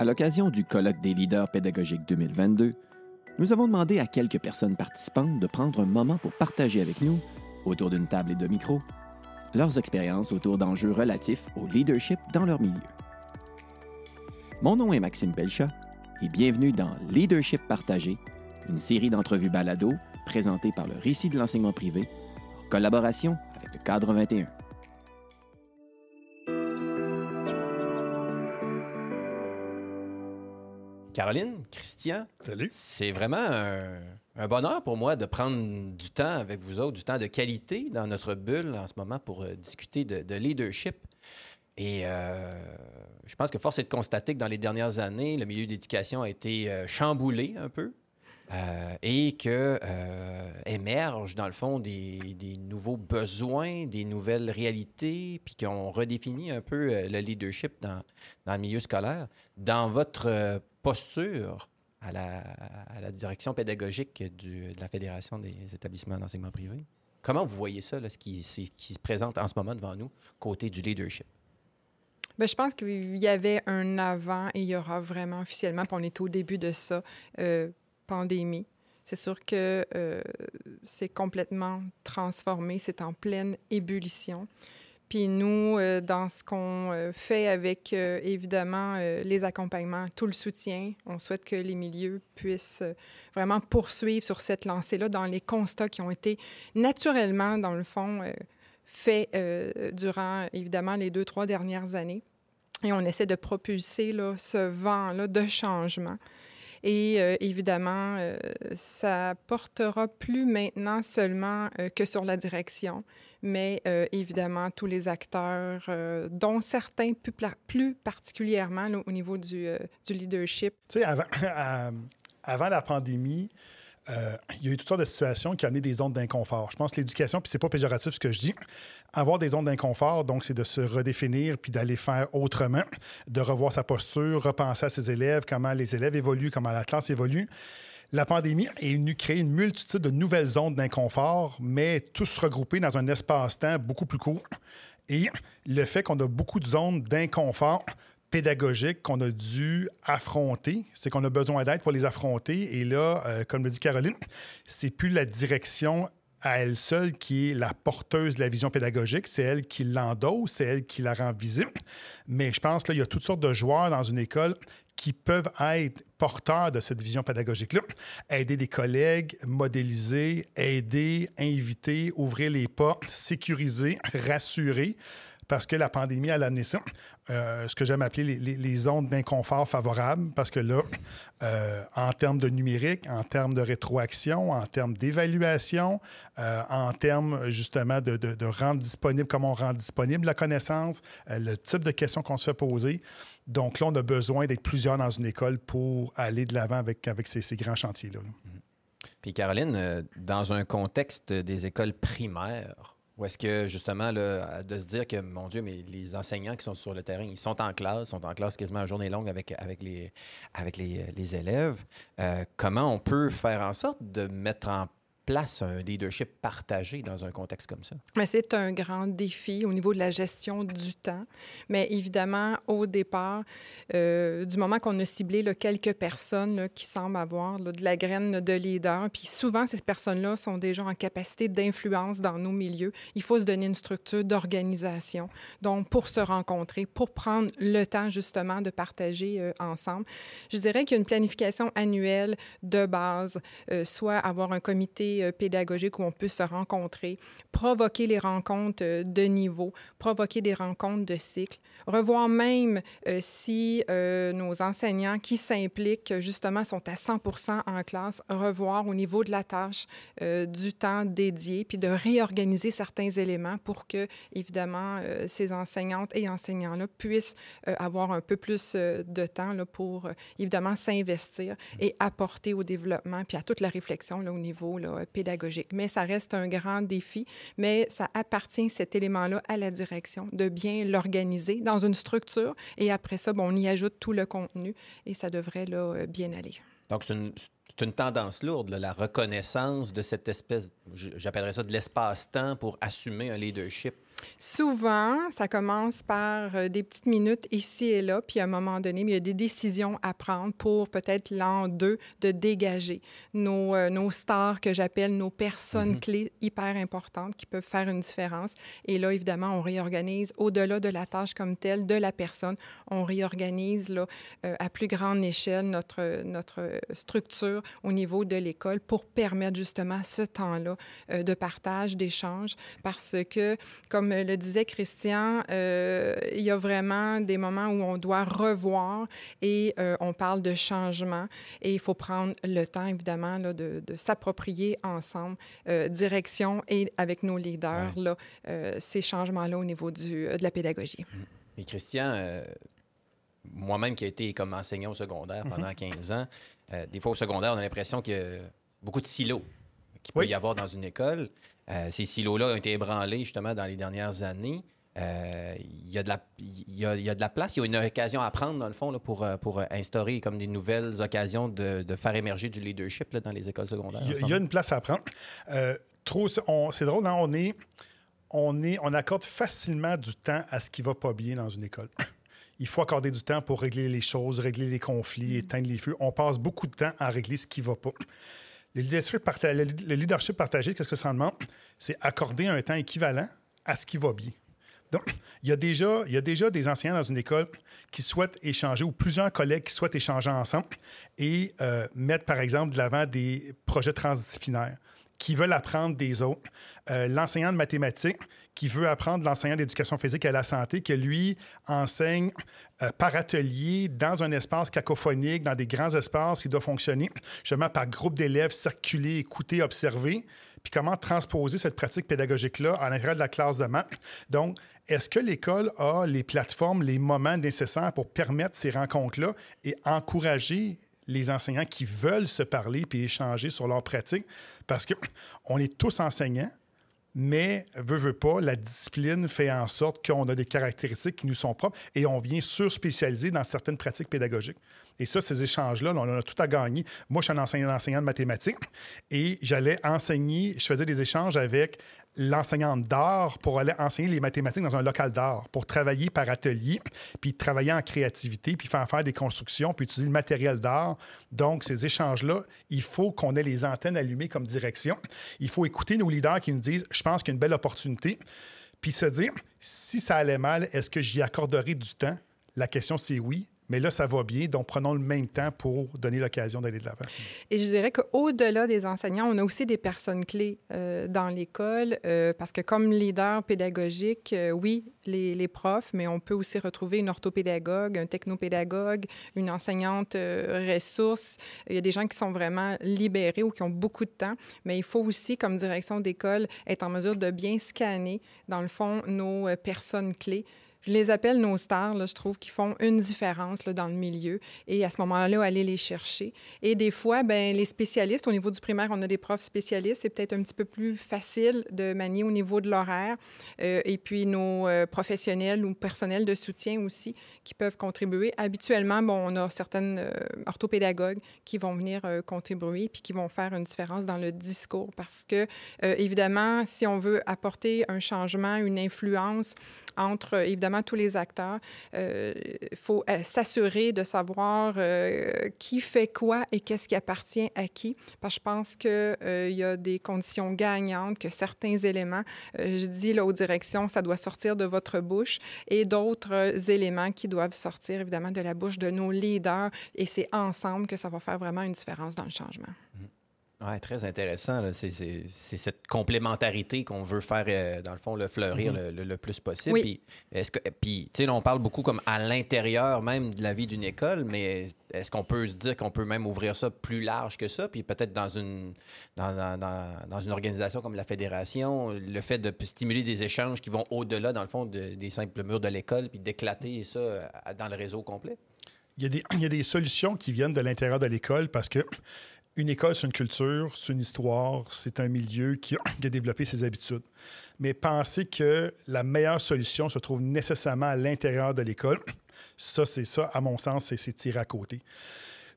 À l'occasion du colloque des leaders pédagogiques 2022, nous avons demandé à quelques personnes participantes de prendre un moment pour partager avec nous, autour d'une table et de micros, leurs expériences autour d'enjeux relatifs au leadership dans leur milieu. Mon nom est Maxime Pelchat et bienvenue dans Leadership partagé, une série d'entrevues balado présentées par le Récit de l'enseignement privé en collaboration avec le Cadre 21. Caroline, Christian, c'est vraiment un, un bonheur pour moi de prendre du temps avec vous autres, du temps de qualité dans notre bulle en ce moment pour euh, discuter de, de leadership. Et euh, je pense que force est de constater que dans les dernières années, le milieu d'éducation a été euh, chamboulé un peu et que émergent dans le fond des, des nouveaux besoins, des nouvelles réalités, puis qu'on redéfinit un peu le leadership dans, dans le milieu scolaire. Dans votre posture à la, à la direction pédagogique de la Fédération des établissements d'enseignement privé, comment vous voyez ça, là, ce, qui, se présente en ce moment devant nous, côté du leadership? Ben, je pense qu'il y avait un avant et il y aura vraiment officiellement, puis on est au début de ça, euh, pandémie. C'est sûr que euh, c'est complètement transformé, c'est en pleine ébullition. Puis nous, euh, dans ce qu'on euh, fait avec, euh, évidemment, les accompagnements, tout le soutien, on souhaite que les milieux puissent vraiment poursuivre sur cette lancée-là dans les constats qui ont été naturellement, dans le fond, faits durant, évidemment, les deux, trois dernières années. Et on essaie de propulser là, ce vent-là de changement. Et évidemment, ça portera plus maintenant seulement que sur la direction, mais euh, évidemment tous les acteurs, euh, dont certains plus, particulièrement au niveau du, euh, du leadership. Tu sais, avant, la pandémie, il y a eu toutes sortes de situations qui ont amené des zones d'inconfort. Je pense que l'éducation, puis c'est pas péjoratif ce que je dis, avoir des zones d'inconfort, donc c'est de se redéfinir puis d'aller faire autrement, de revoir sa posture, repenser à ses élèves, comment les élèves évoluent, comment la classe évolue. La pandémie est venue créer une multitude de nouvelles zones d'inconfort, mais tous regroupés dans un espace-temps beaucoup plus court. Et le fait qu'on a beaucoup de zones d'inconfort pédagogiques qu'on a dû affronter, c'est qu'on a besoin d'aide pour les affronter. Et là, euh, comme le dit Caroline, c'est plus la direction à elle seule qui est la porteuse de la vision pédagogique, c'est elle qui l'endosse, c'est elle qui la rend visible. Mais je pense qu'il y a toutes sortes de joueurs dans une école qui peuvent être porteurs de cette vision pédagogique-là. Aider des collègues, modéliser, aider, inviter, ouvrir les portes, sécuriser, rassurer parce que la pandémie a amené ça. Euh, ce que j'aime appeler les, les- les zones d'inconfort favorables, parce que là, euh, en termes de numérique, en termes de rétroaction, en termes d'évaluation, euh, en termes justement de, rendre disponible, comment on rend disponible la connaissance, le type de questions qu'on se fait poser. Donc là, on a besoin d'être plusieurs dans une école pour aller de l'avant avec, ces, grands chantiers-là. là. Puis Caroline, dans un contexte des écoles primaires, où est-ce que justement, là, de se dire que, mon Dieu, mais les enseignants qui sont sur le terrain, ils sont en classe, sont en classe quasiment à journée longue avec, avec, les, avec les, les élèves, euh, comment on peut faire en sorte de mettre en place un leadership partagé dans un contexte comme ça? C'est un grand défi au niveau de la gestion du temps. Mais évidemment, au départ, euh, du moment qu'on a ciblé là, quelques personnes qui semblent avoir de la graine de leader, puis souvent, ces personnes-là sont déjà en capacité d'influence dans nos milieux, il faut se donner une structure d'organisation. Donc, pour se rencontrer, pour prendre le temps justement de partager euh, ensemble. Je dirais qu'il y a une planification annuelle de base, euh, soit avoir un comité euh, pédagogique où on peut se rencontrer, provoquer les rencontres euh, de niveau, provoquer des rencontres de cycle, revoir même euh, si nos enseignants qui s'impliquent justement sont à 100 en classe, revoir au niveau de la tâche du temps dédié, puis de réorganiser certains éléments pour que, évidemment, ces enseignantes et enseignants-là puissent avoir un peu plus de temps pour, évidemment, s'investir et apporter au développement, puis à toute la réflexion là, au niveau là, pédagogique. Mais ça reste un grand défi, mais ça appartient, cet élément-là, à la direction, de bien l'organiser dans une structure, et après ça, bon, on y ajoute tout le contenu, et ça devrait euh, bien aller. Donc, c'est une, tendance lourde, la reconnaissance de cette espèce, j'appellerais ça de l'espace-temps pour assumer un leadership Souvent, ça commence par euh, des petites minutes ici et là, puis à un moment donné, il y a des décisions à prendre pour peut-être l'an 2 de dégager nos, euh, nos stars que j'appelle nos personnes Mhm. clés hyper importantes qui peuvent faire une différence. Et là, évidemment, on réorganise au-delà de la tâche comme telle de la personne. On réorganise là, euh, à plus grande échelle notre, notre structure au niveau de l'école pour permettre justement ce temps-là euh, de partage, d'échange, parce que, comme le disait Christian, euh, il y a vraiment des moments où on doit revoir et euh, on parle de changement et il faut prendre le temps, évidemment, là, de, de s'approprier ensemble, euh, direction et avec nos leaders, là, ces changements-là au niveau du, de la pédagogie. Et Christian, moi-même qui ai été comme enseignant au secondaire pendant 15 ans, des fois au secondaire, on a l'impression qu'il y a beaucoup de silos qu'il peut Oui. y avoir dans une école. Euh, ces silos-là ont été ébranlés justement dans les dernières années. Euh, Il y, a de la- il y a- il y a de la place, il y a une occasion à prendre, dans le fond, là, pour, euh, pour instaurer comme des nouvelles occasions de, de faire émerger du leadership là, dans les écoles secondaires. Il y, a- y une place à prendre. Euh, trop, c'est drôle, hein, on, est, on, est, on accorde facilement du temps à ce qui va pas bien dans une école. Il faut accorder du temps pour régler les choses, régler les conflits, éteindre les feux. On passe beaucoup de temps à régler ce qui va pas. Le leadership, parta- le le leadership partagé, qu'est-ce que ça demande? C'est accorder un temps équivalent à ce qui va bien. Donc, il y, a déjà, il y a déjà des enseignants dans une école qui souhaitent échanger ou plusieurs collègues qui souhaitent échanger ensemble et euh, mettre, par exemple, de l'avant des projets transdisciplinaires qui veulent apprendre des autres. Euh, l'enseignant de mathématiques qui veut apprendre l'enseignant d'éducation physique à la santé, que lui enseigne euh, par atelier dans un espace cacophonique, dans des grands espaces qui doit fonctionner, justement par groupe d'élèves, circuler, écouter, observer, puis comment transposer cette pratique pédagogique-là à l'intérieur de la classe de maths. Donc, est-ce que l'école a les plateformes, les moments nécessaires pour permettre ces rencontres-là et encourager les enseignants qui veulent se parler puis échanger sur leur pratique? Parce qu'on est tous enseignants, mais veut, veut pas, la discipline fait en sorte qu'on a des caractéristiques qui nous sont propres et on vient sur-spécialiser dans certaines pratiques pédagogiques. Et ça, ces échanges-là, on en a tout à gagner. Moi, je suis un enseignant, enseignant de mathématiques et j'allais enseigner, je faisais des échanges avec l'enseignante d'art pour aller enseigner les mathématiques dans un local d'art, pour travailler par atelier, puis travailler en créativité, puis faire faire des constructions, puis utiliser le matériel d'art. Donc, ces échanges-là, il faut qu'on ait les antennes allumées comme direction. Il faut écouter nos leaders qui nous disent, je pense qu'il y a une belle opportunité, puis se dire, si ça allait mal, est-ce que j'y accorderai du temps? La question, c'est oui. Mais là, ça va bien, donc prenons le même temps pour donner l'occasion d'aller de l'avant. Et je dirais qu'au-delà des enseignants, on a aussi des personnes clés euh, dans l'école, euh, parce que comme leader pédagogique, euh, oui, les, profs, mais on peut aussi retrouver une orthopédagogue, un technopédagogue, une enseignante ressource. Il y a des gens qui sont vraiment libérés ou qui ont beaucoup de temps, mais il faut aussi, comme direction d'école, être en mesure de bien scanner, dans le fond, nos personnes clés je les appelle nos stars, je trouve, qui font une différence dans le milieu. Et à ce moment-là, aller les chercher. Et des fois, ben, les spécialistes, au niveau du primaire, on a des profs spécialistes. C'est peut-être un petit peu plus facile de manier au niveau de l'horaire. Euh, et puis, nos euh, professionnels ou personnels de soutien aussi qui peuvent contribuer. Habituellement, bon, on a certaines euh, orthopédagogues qui vont venir contribuer puis qui vont faire une différence dans le discours. Parce que, évidemment, si on veut apporter un changement, une influence entre, évidemment, tous les acteurs. Il euh, faut euh, s'assurer de savoir euh, qui fait quoi et qu'est-ce qui appartient à qui. Parce que je pense qu'il y a des conditions gagnantes, que certains éléments, je dis là aux directions, ça doit sortir de votre bouche et d'autres éléments qui doivent sortir évidemment de la bouche de nos leaders. Et c'est ensemble que ça va faire vraiment une différence dans le changement. Mmh. Oui, très intéressant. C'est cette complémentarité qu'on veut faire, euh, dans le fond, le fleurir mm -hmm. le, le, le, plus possible. Oui. Puis, est-ce que, puis, tu sais, on parle beaucoup comme à l'intérieur même de la vie d'une école, mais est-ce qu'on peut se dire qu'on peut même ouvrir ça plus large que ça? Puis peut-être dans une, dans, dans, dans, une organisation comme la Fédération, le fait de stimuler des échanges qui vont au-delà, dans le fond, de, des simples murs de l'école, puis d'éclater ça euh, dans le réseau complet? Il y, a des, il y a des solutions qui viennent de l'intérieur de l'école parce que une école, c'est une culture, c'est une histoire, c'est un milieu qui a, développé ses habitudes. Mais penser que la meilleure solution se trouve nécessairement à l'intérieur de l'école, ça, c'est ça, à mon sens, c'est tiré à côté.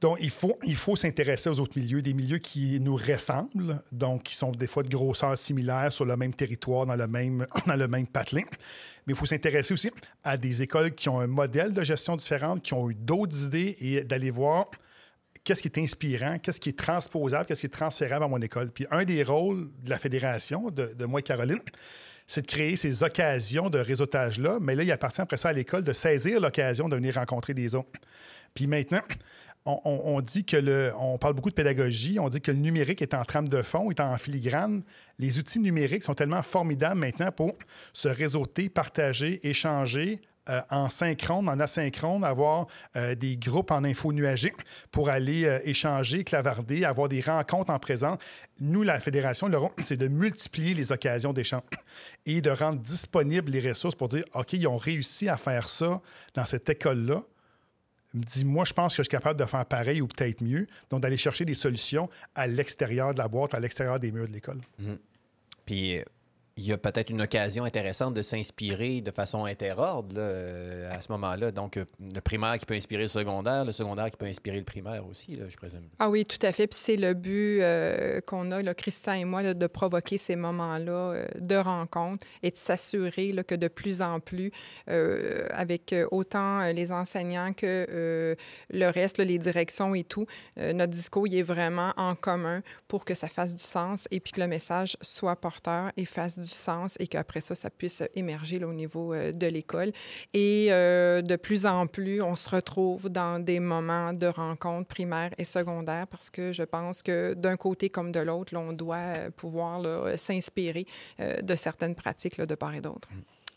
Donc, il faut, il faut s'intéresser aux autres milieux, des milieux qui nous ressemblent, donc qui sont des fois de grosseur similaire sur le même territoire, dans le même, dans le même patelin. Mais il faut s'intéresser aussi à des écoles qui ont un modèle de gestion différent, qui ont eu d'autres idées et d'aller voir qu'est-ce qui est inspirant, qu'est-ce qui est transposable, qu'est-ce qui est transférable à mon école. Puis un des rôles de la fédération, de, moi et Caroline, c'est de créer ces occasions de réseautage-là. Mais là, il appartient après ça à l'école de saisir l'occasion de venir rencontrer des autres. Puis maintenant, on, dit que le. On parle beaucoup de pédagogie, on dit que le numérique est en trame de fond, est en filigrane. Les outils numériques sont tellement formidables maintenant pour se réseauter, partager, échanger, euh, en synchrone, en asynchrone, avoir euh, des groupes en info nuagique pour aller euh, échanger, clavarder, avoir des rencontres en présent. Nous, la Fédération, le c'est de multiplier les occasions d'échange et de rendre disponibles les ressources pour dire, OK, ils ont réussi à faire ça dans cette école-là me dit, moi, je pense que je suis capable de faire pareil ou peut-être mieux. Donc, d'aller chercher des solutions à l'extérieur de la boîte, à l'extérieur des murs de l'école. Mmh. Puis, il y a peut-être une occasion intéressante de s'inspirer de façon interordre euh, à ce moment-là. Donc, euh, le primaire qui peut inspirer le secondaire, le secondaire qui peut inspirer le primaire aussi, je présume. Ah oui, tout à fait. Puis c'est le but euh, qu'on a, là, Christian et moi, de provoquer ces moments-là de rencontre et de s'assurer que de plus en plus, avec autant les enseignants que le reste, les directions et tout, notre discours est vraiment en commun pour que ça fasse du sens et puis que le message soit porteur et fasse du sens et qu'après ça, ça puisse émerger au niveau euh, de l'école. Et euh, de plus en plus, on se retrouve dans des moments de rencontres primaires et secondaires parce que je pense que d'un côté comme de l'autre, on doit euh, pouvoir s'inspirer de certaines pratiques de part et d'autre.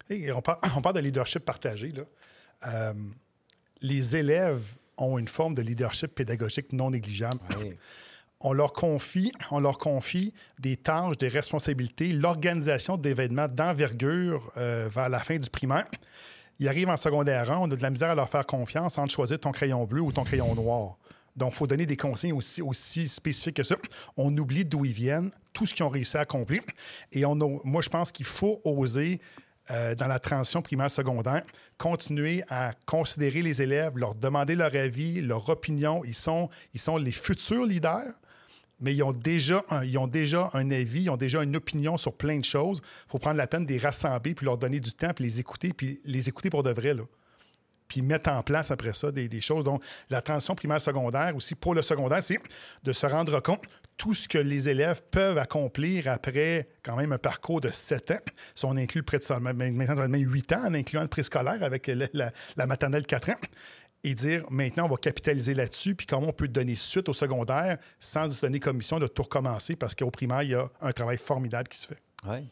Et on, parle, on, parle, de leadership partagé. Là. les élèves ont une forme de leadership pédagogique non négligeable. Oui on leur confie, on leur confie des tâches, des responsabilités, l'organisation d'événements d'envergure euh, vers la fin du primaire. Ils arrivent en secondaire 1, on a de la misère à leur faire confiance entre choisir ton crayon bleu ou ton crayon noir. Donc, il faut donner des consignes aussi, spécifiques que ça. On oublie d'où ils viennent, tout ce qu'ils ont réussi à accomplir. Et moi, je pense qu'il faut oser euh, dans la transition primaire-secondaire, continuer à considérer les élèves, leur demander leur avis, leur opinion. Ils sont, ils sont les futurs leaders mais ils ont, déjà un, ils ont déjà un avis, ils ont déjà une opinion sur plein de choses. Il faut prendre la peine de les rassembler, puis leur donner du temps, puis les écouter, puis les écouter pour de vrai. Là. Puis mettre en place après ça des, choses. Donc, la transition primaire-secondaire aussi pour le secondaire, c'est de se rendre compte tout ce que les élèves peuvent accomplir après quand même un parcours de sept ans. Si on inclut près de ça, maintenant, ça va être 8 ans en incluant le préscolaire avec la, la, la maternelle 4 ans et dire maintenant, on va capitaliser là-dessus, puis comment on peut donner suite au secondaire sans se donner commission de tout recommencer parce qu'au primaire, il y a un travail formidable qui se fait. Oui.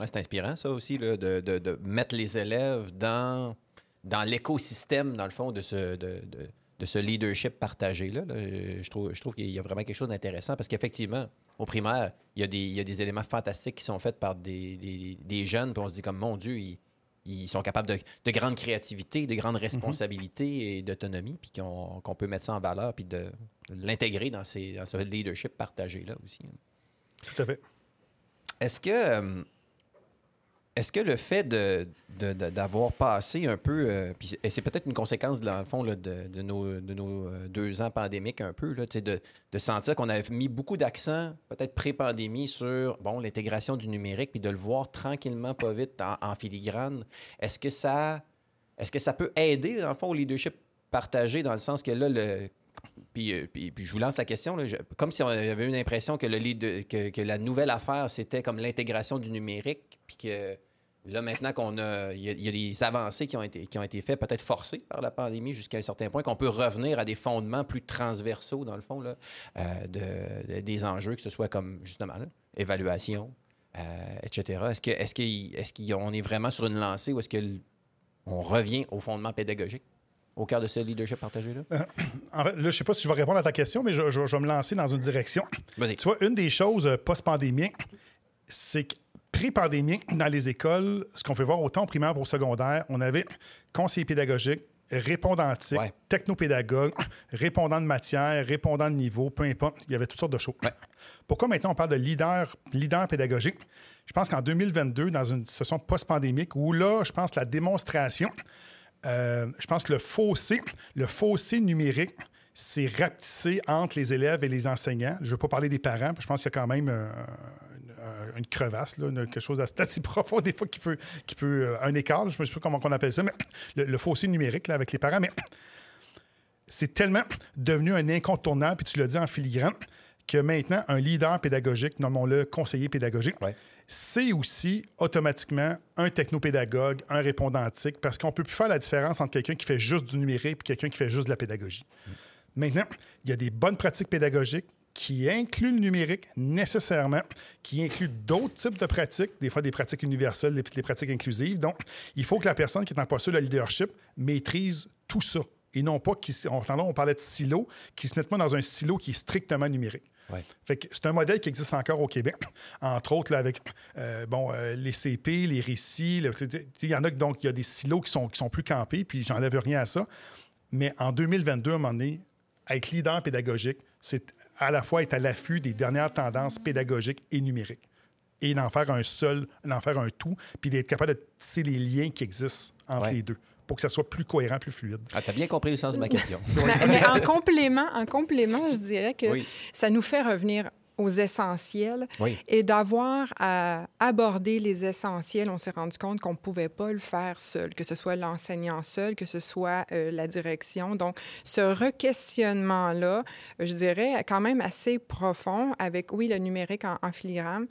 Ouais, c'est inspirant, ça aussi, là, de, de, mettre les élèves dans, dans l'écosystème, dans le fond, de ce, de, de ce leadership partagé-là. Je trouve, je trouve qu'il y a vraiment quelque chose d'intéressant parce qu'effectivement, au primaire, il y, a des, il y, a des, éléments fantastiques qui sont faits par des, des, des jeunes, puis on se dit comme, mon Dieu, ils ils sont capables de, de grande créativité, de grande mhm. responsabilité et d'autonomie, puis qu'on peut mettre ça en valeur, puis de, l'intégrer dans, ces, ce leadership partagé-là aussi. Tout à fait. Est-ce que, euh, est-ce que le fait d'avoir passé un peu, euh, et c'est peut-être une conséquence, dans le fond, de, nos, de, nos, euh, deux ans pandémiques un peu, là, de, de sentir qu'on avait mis beaucoup d'accent, peut-être pré-pandémie, sur bon, l'intégration du numérique, puis de le voir tranquillement, pas vite, en, filigrane, est-ce que ça est-ce que ça peut aider, dans le fond, au leadership partagé, dans le sens que là, le, puis, euh, puis, puis, je vous lance la question, là, comme si on avait une impression que, le que, que la nouvelle affaire, c'était comme l'intégration du numérique, puis que Là, maintenant qu'on a, il y, a, des avancées qui ont été, qui ont été faites, peut-être forcées par la pandémie jusqu'à un certain point, qu'on peut revenir à des fondements plus transversaux, dans le fond, là, euh, de, des enjeux, que ce soit comme, justement, évaluation, euh, etc. Est-ce qu'on est, est, est, est vraiment sur une lancée ou est-ce qu'on revient au fondement pédagogique? au cœur de ce leadership partagé-là? Euh, en fait, là, je ne sais pas si je vais répondre à ta question, mais je, je, je vais me lancer dans une direction. Tu vois, une des choses post-pandémique, c'est que pré-pandémique, dans les écoles, ce qu'on fait voir autant au primaire qu'au secondaire, on avait conseiller pédagogique, répondantique, technopédagogue, répondant de matière, répondant de niveau, peu importe. Il y avait toutes sortes de choses. Pourquoi maintenant on parle de leader, leader pédagogique? Je pense qu'en 2022, dans une situation post-pandémique, où là, je pense que la démonstration, euh, je pense que le fossé, le fossé numérique c'est rapetissé entre les élèves et les enseignants. Je ne veux pas parler des parents, je pense qu'il y a quand même euh, une, crevasse, là, quelque chose d'assez profond, des fois, qui peut, qui peut euh, un écart, je ne sais pas comment on appelle ça, mais le, fossé numérique là, avec les parents. Mais c'est tellement devenu un incontournable, puis tu l'as dit en filigrane, que maintenant, un leader pédagogique, nommons-le conseiller pédagogique, c'est aussi automatiquement un technopédagogue, un répondantique, parce qu'on ne peut plus faire la différence entre quelqu'un qui fait juste du numérique et quelqu'un qui fait juste de la pédagogie. Mm. Maintenant, il y a des bonnes pratiques pédagogiques qui incluent le numérique nécessairement, qui incluent d'autres types de pratiques, des fois des pratiques universelles, des, pratiques inclusives. Donc, il faut que la personne qui est en poste de leadership maîtrise tout ça. Et non pas, on, on parlait de silo, qui se mettent pas dans un silo qui est strictement numérique. c'est un modèle qui existe encore au Québec, entre autres avec euh, bon, euh, les CP, les récits. Il y en a donc il y a des silos qui sont, qui sont plus campés, puis j'enlève rien à ça. Mais en 2022, à un moment donné, être leader pédagogique, c'est à la fois être à l'affût des dernières tendances pédagogiques et numériques. Et d'en faire un seul, d'en faire un tout, puis d'être capable de tisser les liens qui existent entre les deux pour que ça soit plus cohérent, plus fluide. Ah, tu as bien compris le sens de ma question. mais, en complément, en complément, je dirais que ça nous fait revenir aux essentiels et d'avoir à aborder les essentiels, on s'est rendu compte qu'on ne pouvait pas le faire seul, que ce soit l'enseignant seul, que ce soit euh, la direction. Donc, ce requestionnement-là, je dirais, quand même assez profond avec, oui, le numérique en, filigrane,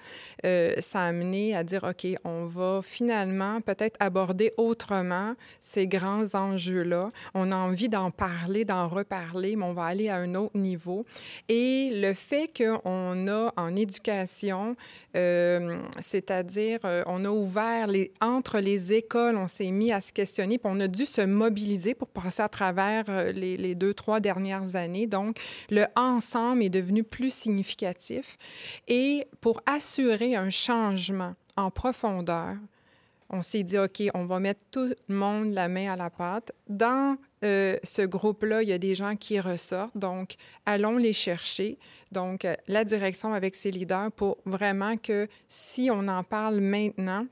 euh, ça a amené à dire, OK, on va finalement peut-être aborder autrement ces grands enjeux-là. On a envie d'en parler, d'en reparler, mais on va aller à un autre niveau. Et le fait qu'on a en éducation, euh, c'est-à-dire euh, on a ouvert les, entre les écoles, on s'est mis à se questionner, puis on a dû se mobiliser pour passer à travers euh, les, les, deux, trois dernières années. Donc, le ensemble est devenu plus significatif. Et pour assurer un changement en profondeur, on s'est dit, OK, on va mettre tout le monde la main à la pâte. Dans euh, ce groupe-là, il y a des gens qui ressortent, donc allons les chercher. Donc, euh, la direction avec ses leaders pour vraiment que si on en parle maintenant,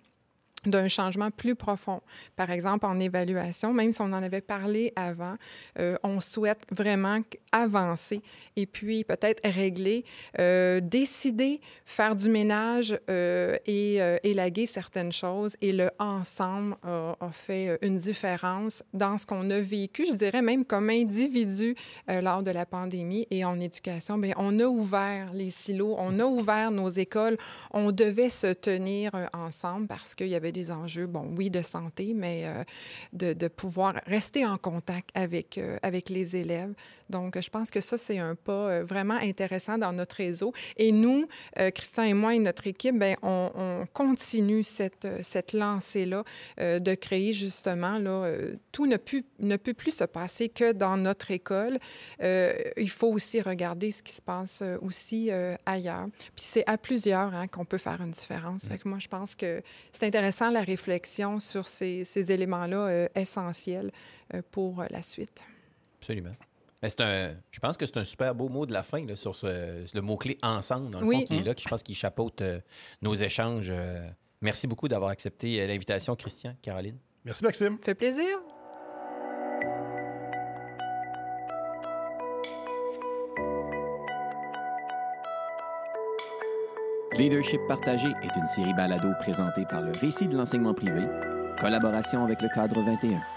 d'un changement plus profond. Par exemple, en évaluation, même si on en avait parlé avant, euh, on souhaite vraiment avancer et puis peut-être régler, euh, décider, faire du ménage euh, et élaguer certaines choses. Et le ensemble a, fait une différence dans ce qu'on a vécu, je dirais même comme individu lors de la pandémie et en éducation. Bien, on a ouvert les silos, on a ouvert nos écoles, on devait se tenir ensemble parce qu'il y avait des enjeux, bon, oui, de santé, mais euh, de, de, pouvoir rester en contact avec, euh, avec les élèves. Donc, je pense que ça, c'est un pas euh, vraiment intéressant dans notre réseau. Et nous, Christian et moi et notre équipe, bien, on, on, continue cette, cette lancée-là de créer justement, là, tout ne, pu, ne peut plus se passer que dans notre école. il faut aussi regarder ce qui se passe aussi ailleurs. Puis c'est à plusieurs hein, qu'on peut faire une différence. Fait que moi, je pense que c'est intéressant la réflexion sur ces, ces éléments-là euh, essentiels euh, pour euh, la suite. Absolument. c'est un, je pense que c'est un super beau mot de la fin là, sur ce, le mot-clé ensemble, dans le fond, qui est là, qui je pense qu'il chapeaute nos échanges. merci beaucoup d'avoir accepté l'invitation, Christian, Caroline. Merci, Maxime. fait plaisir. Leadership partagé est une série balado présentée par le Récit de l'enseignement privé, collaboration avec le cadre 21.